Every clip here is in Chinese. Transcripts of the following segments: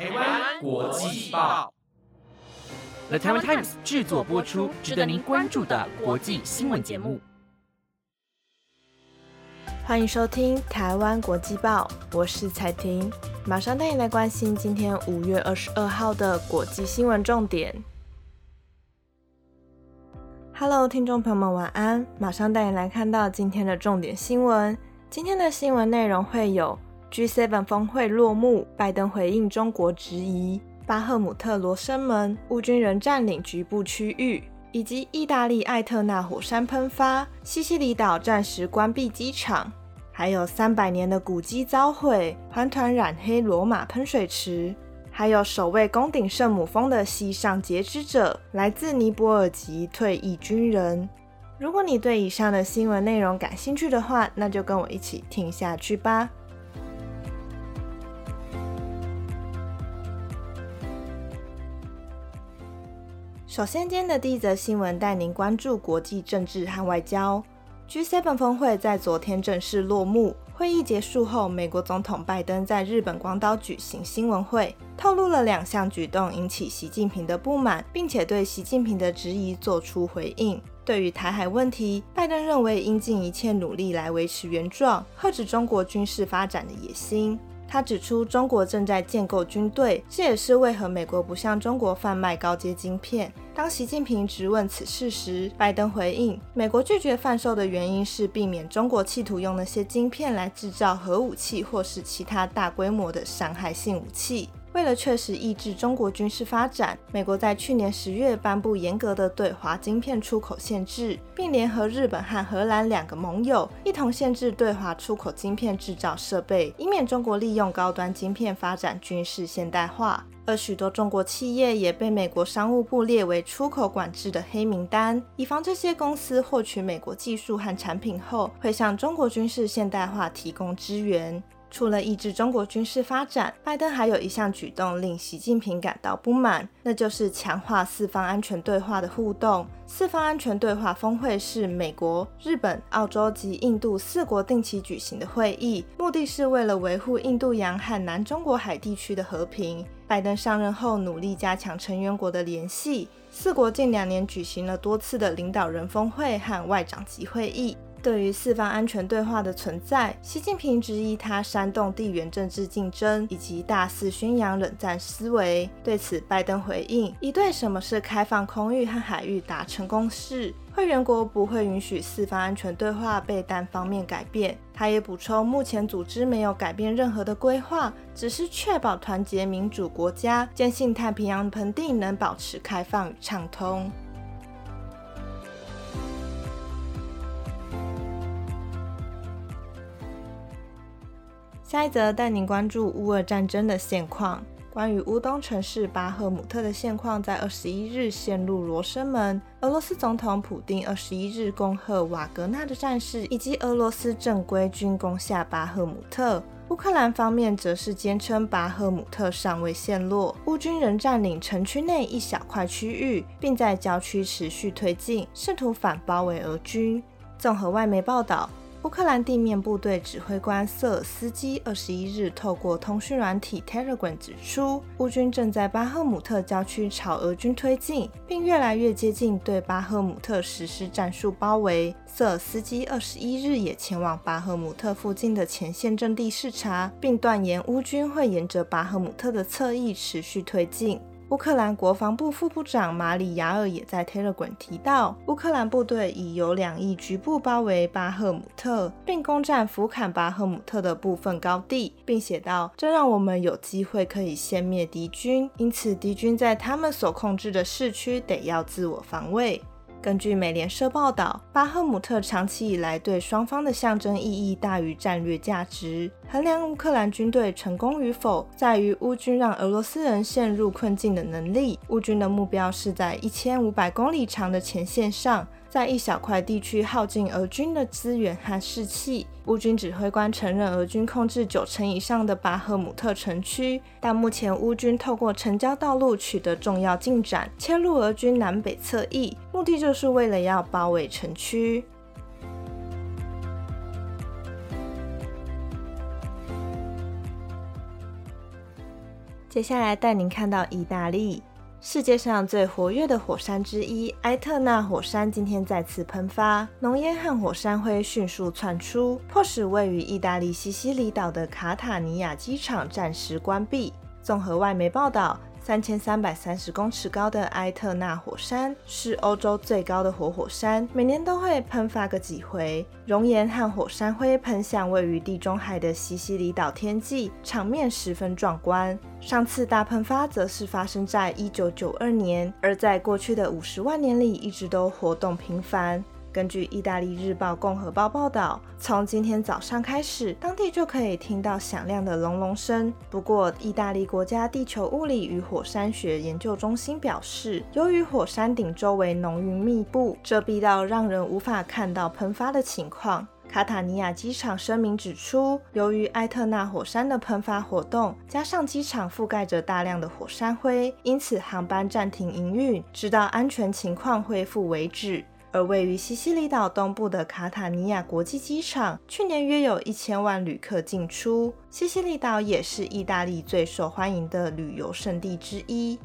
台湾国际报，The Taiwan Times 制作播出，值得您关注的国际新闻节目。欢迎收听《台湾国际报》，我是彩婷，马上带你来关心今天五月二十二号的国际新闻重点。Hello，听众朋友们，晚安！马上带你来看到今天的重点新闻。今天的新闻内容会有。G7 峰会落幕，拜登回应中国质疑；巴赫姆特罗生门，乌军人占领局部区域；以及意大利艾特纳火山喷发，西西里岛暂时关闭机场；还有三百年的古迹遭毁，团团染黑罗马喷水池；还有守卫宫顶圣母峰的西上截肢者，来自尼泊尔籍退役军人。如果你对以上的新闻内容感兴趣的话，那就跟我一起听下去吧。首先，今天的第一则新闻带您关注国际政治和外交。G7 峰会在昨天正式落幕。会议结束后，美国总统拜登在日本广岛举行新闻会，透露了两项举动引起习近平的不满，并且对习近平的质疑做出回应。对于台海问题，拜登认为应尽一切努力来维持原状，遏止中国军事发展的野心。他指出，中国正在建构军队，这也是为何美国不向中国贩卖高阶晶片。当习近平质问此事时，拜登回应，美国拒绝贩售的原因是避免中国企图用那些晶片来制造核武器或是其他大规模的伤害性武器。为了确实抑制中国军事发展，美国在去年十月颁布严格的对华晶片出口限制，并联合日本和荷兰两个盟友，一同限制对华出口晶片制造设备，以免中国利用高端晶片发展军事现代化。而许多中国企业也被美国商务部列为出口管制的黑名单，以防这些公司获取美国技术和产品后，会向中国军事现代化提供支援。除了抑制中国军事发展，拜登还有一项举动令习近平感到不满，那就是强化四方安全对话的互动。四方安全对话峰会是美国、日本、澳洲及印度四国定期举行的会议，目的是为了维护印度洋和南中国海地区的和平。拜登上任后努力加强成员国的联系，四国近两年举行了多次的领导人峰会和外长级会议。对于四方安全对话的存在，习近平质疑他煽动地缘政治竞争，以及大肆宣扬冷战思维。对此，拜登回应：已对什么是开放空域和海域达成共识，会员国不会允许四方安全对话被单方面改变。他也补充，目前组织没有改变任何的规划，只是确保团结民主国家，坚信太平洋盆地能保持开放与畅通。下一则带您关注乌俄战争的现况。关于乌东城市巴赫姆特的现况，在二十一日陷入罗生门。俄罗斯总统普京二十一日恭贺瓦格纳的战士以及俄罗斯正规军攻下巴赫姆特。乌克兰方面则是坚称巴赫姆特尚未陷落，乌军仍占领城区内一小块区域，并在郊区持续推进，试图反包围俄军。综合外媒报道。乌克兰地面部队指挥官瑟尔斯基二十一日透过通讯软体 Telegram 指出，乌军正在巴赫姆特郊区朝俄军推进，并越来越接近对巴赫姆特实施战术包围。瑟尔斯基二十一日也前往巴赫姆特附近的前线阵地视察，并断言乌军会沿着巴赫姆特的侧翼持续推进。乌克兰国防部副部长马里亚尔也在 Telegram 提到，乌克兰部队已由两翼局部包围巴赫姆特，并攻占福坎巴赫姆特的部分高地，并写道：“这让我们有机会可以歼灭敌军，因此敌军在他们所控制的市区得要自我防卫。”根据美联社报道，巴赫姆特长期以来对双方的象征意义大于战略价值。衡量乌克兰军队成功与否，在于乌军让俄罗斯人陷入困境的能力。乌军的目标是在一千五百公里长的前线上。在一小块地区耗尽俄军的资源和士气。乌军指挥官承认，俄军控制九成以上的巴赫姆特城区，但目前乌军透过城郊道路取得重要进展，切入俄军南北侧翼，目的就是为了要包围城区。接下来带您看到意大利，世界上最活跃的火山之一埃特纳火山今天再次喷发，浓烟和火山灰迅速窜出，迫使位于意大利西西里岛的卡塔尼亚机场暂时关闭。综合外媒报道。三千三百三十公尺高的埃特纳火山是欧洲最高的活火山，每年都会喷发个几回，熔岩和火山灰喷向位于地中海的西西里岛天际，场面十分壮观。上次大喷发则是发生在一九九二年，而在过去的五十万年里，一直都活动频繁。根据意大利日报《共和报》报道，从今天早上开始，当地就可以听到响亮的隆隆声。不过，意大利国家地球物理与火山学研究中心表示，由于火山顶周围浓云密布，遮蔽到让人无法看到喷发的情况。卡塔尼亚机场声明指出，由于埃特纳火山的喷发活动，加上机场覆盖着大量的火山灰，因此航班暂停营运，直到安全情况恢复为止。而位于西西里岛东部的卡塔尼亚国际机场，去年约有一千万旅客进出。西西里岛也是意大利最受欢迎的旅游胜地之一。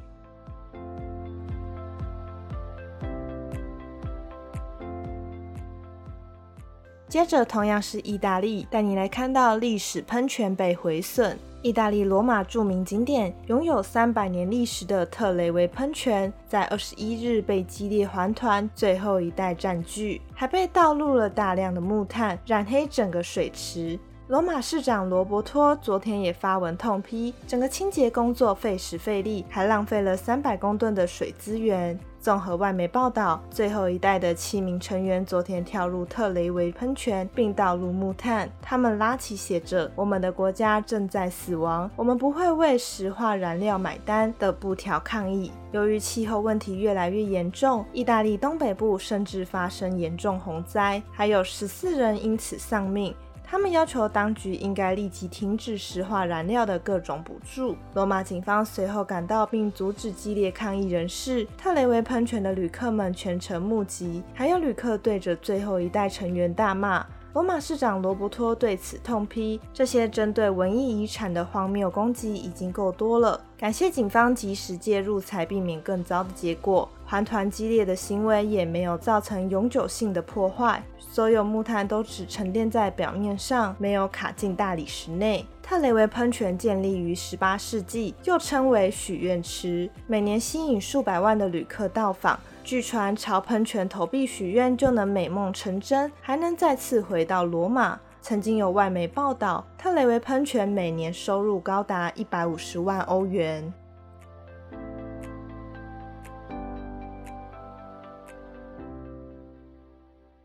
接着，同样是意大利，带你来看到历史喷泉被毁损。意大利罗马著名景点、拥有三百年历史的特雷维喷泉，在二十一日被激烈环团最后一代占据，还被倒入了大量的木炭，染黑整个水池。罗马市长罗伯托昨天也发文痛批，整个清洁工作费时费力，还浪费了三百公吨的水资源。综合外媒报道，最后一代的七名成员昨天跳入特雷维喷泉，并倒入木炭。他们拉起写着“我们的国家正在死亡，我们不会为石化燃料买单”的布条抗议。由于气候问题越来越严重，意大利东北部甚至发生严重洪灾，还有十四人因此丧命。他们要求当局应该立即停止石化燃料的各种补助。罗马警方随后赶到并阻止激烈抗议人士。特雷维喷泉的旅客们全程目击，还有旅客对着最后一代成员大骂。罗马市长罗伯托对此痛批：“这些针对文艺遗产的荒谬攻击已经够多了。”感谢警方及时介入，才避免更糟的结果。环团激烈的行为也没有造成永久性的破坏，所有木炭都只沉淀在表面上，没有卡进大理石内。特雷维喷泉建立于18世纪，又称为许愿池，每年吸引数百万的旅客到访。据传，朝喷泉投币许愿就能美梦成真，还能再次回到罗马。曾经有外媒报道，特雷维喷泉每年收入高达一百五十万欧元。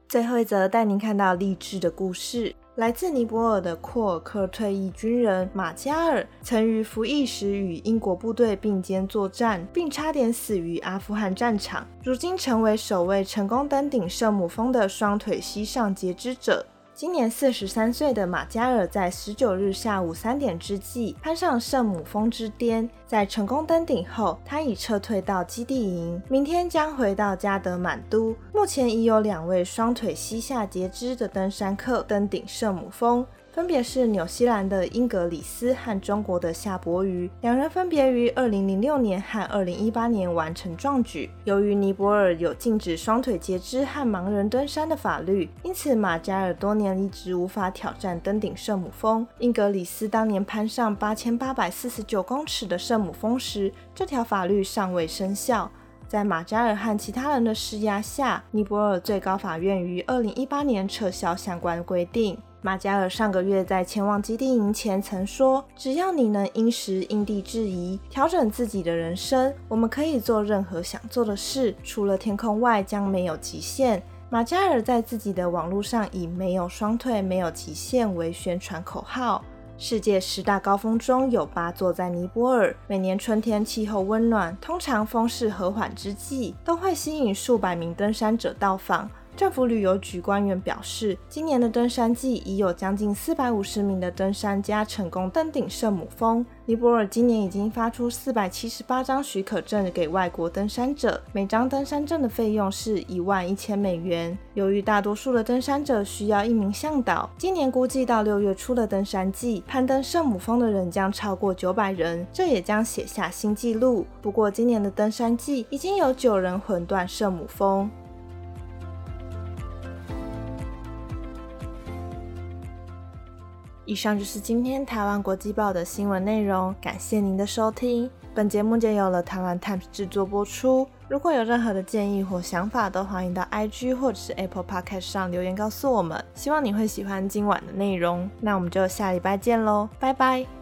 最后一则带您看到励志的故事。来自尼泊尔的库尔克退役军人马加尔，曾于服役时与英国部队并肩作战，并差点死于阿富汗战场。如今成为首位成功登顶圣母峰的双腿膝上截肢者。今年四十三岁的马加尔在十九日下午三点之际攀上圣母峰之巅，在成功登顶后，他已撤退到基地营，明天将回到加德满都。目前已有两位双腿膝下截肢的登山客登顶圣母峰。分别是纽西兰的英格里斯和中国的夏伯渝，两人分别于二零零六年和二零一八年完成壮举。由于尼泊尔有禁止双腿截肢和盲人登山的法律，因此马加尔多年一直无法挑战登顶圣母峰。英格里斯当年攀上八千八百四十九公尺的圣母峰时，这条法律尚未生效。在马加尔和其他人的施压下，尼泊尔最高法院于二零一八年撤销相关规定。马加尔上个月在前往基地营前曾说：“只要你能因时因地制宜调整自己的人生，我们可以做任何想做的事，除了天空外将没有极限。”马加尔在自己的网络上以“没有双腿，没有极限”为宣传口号。世界十大高峰中有八座在尼泊尔。每年春天气候温暖，通常风势和缓之际，都会吸引数百名登山者到访。政府旅游局官员表示，今年的登山季已有将近四百五十名的登山家成功登顶圣母峰。尼泊尔今年已经发出四百七十八张许可证给外国登山者，每张登山证的费用是一万一千美元。由于大多数的登山者需要一名向导，今年估计到六月初的登山季，攀登圣母峰的人将超过九百人，这也将写下新纪录。不过，今年的登山季已经有九人魂断圣母峰。以上就是今天台湾国际报的新闻内容，感谢您的收听。本节目皆由了台湾 Times 制作播出。如果有任何的建议或想法，都欢迎到 IG 或者是 Apple Podcast 上留言告诉我们。希望你会喜欢今晚的内容，那我们就下礼拜见喽，拜拜。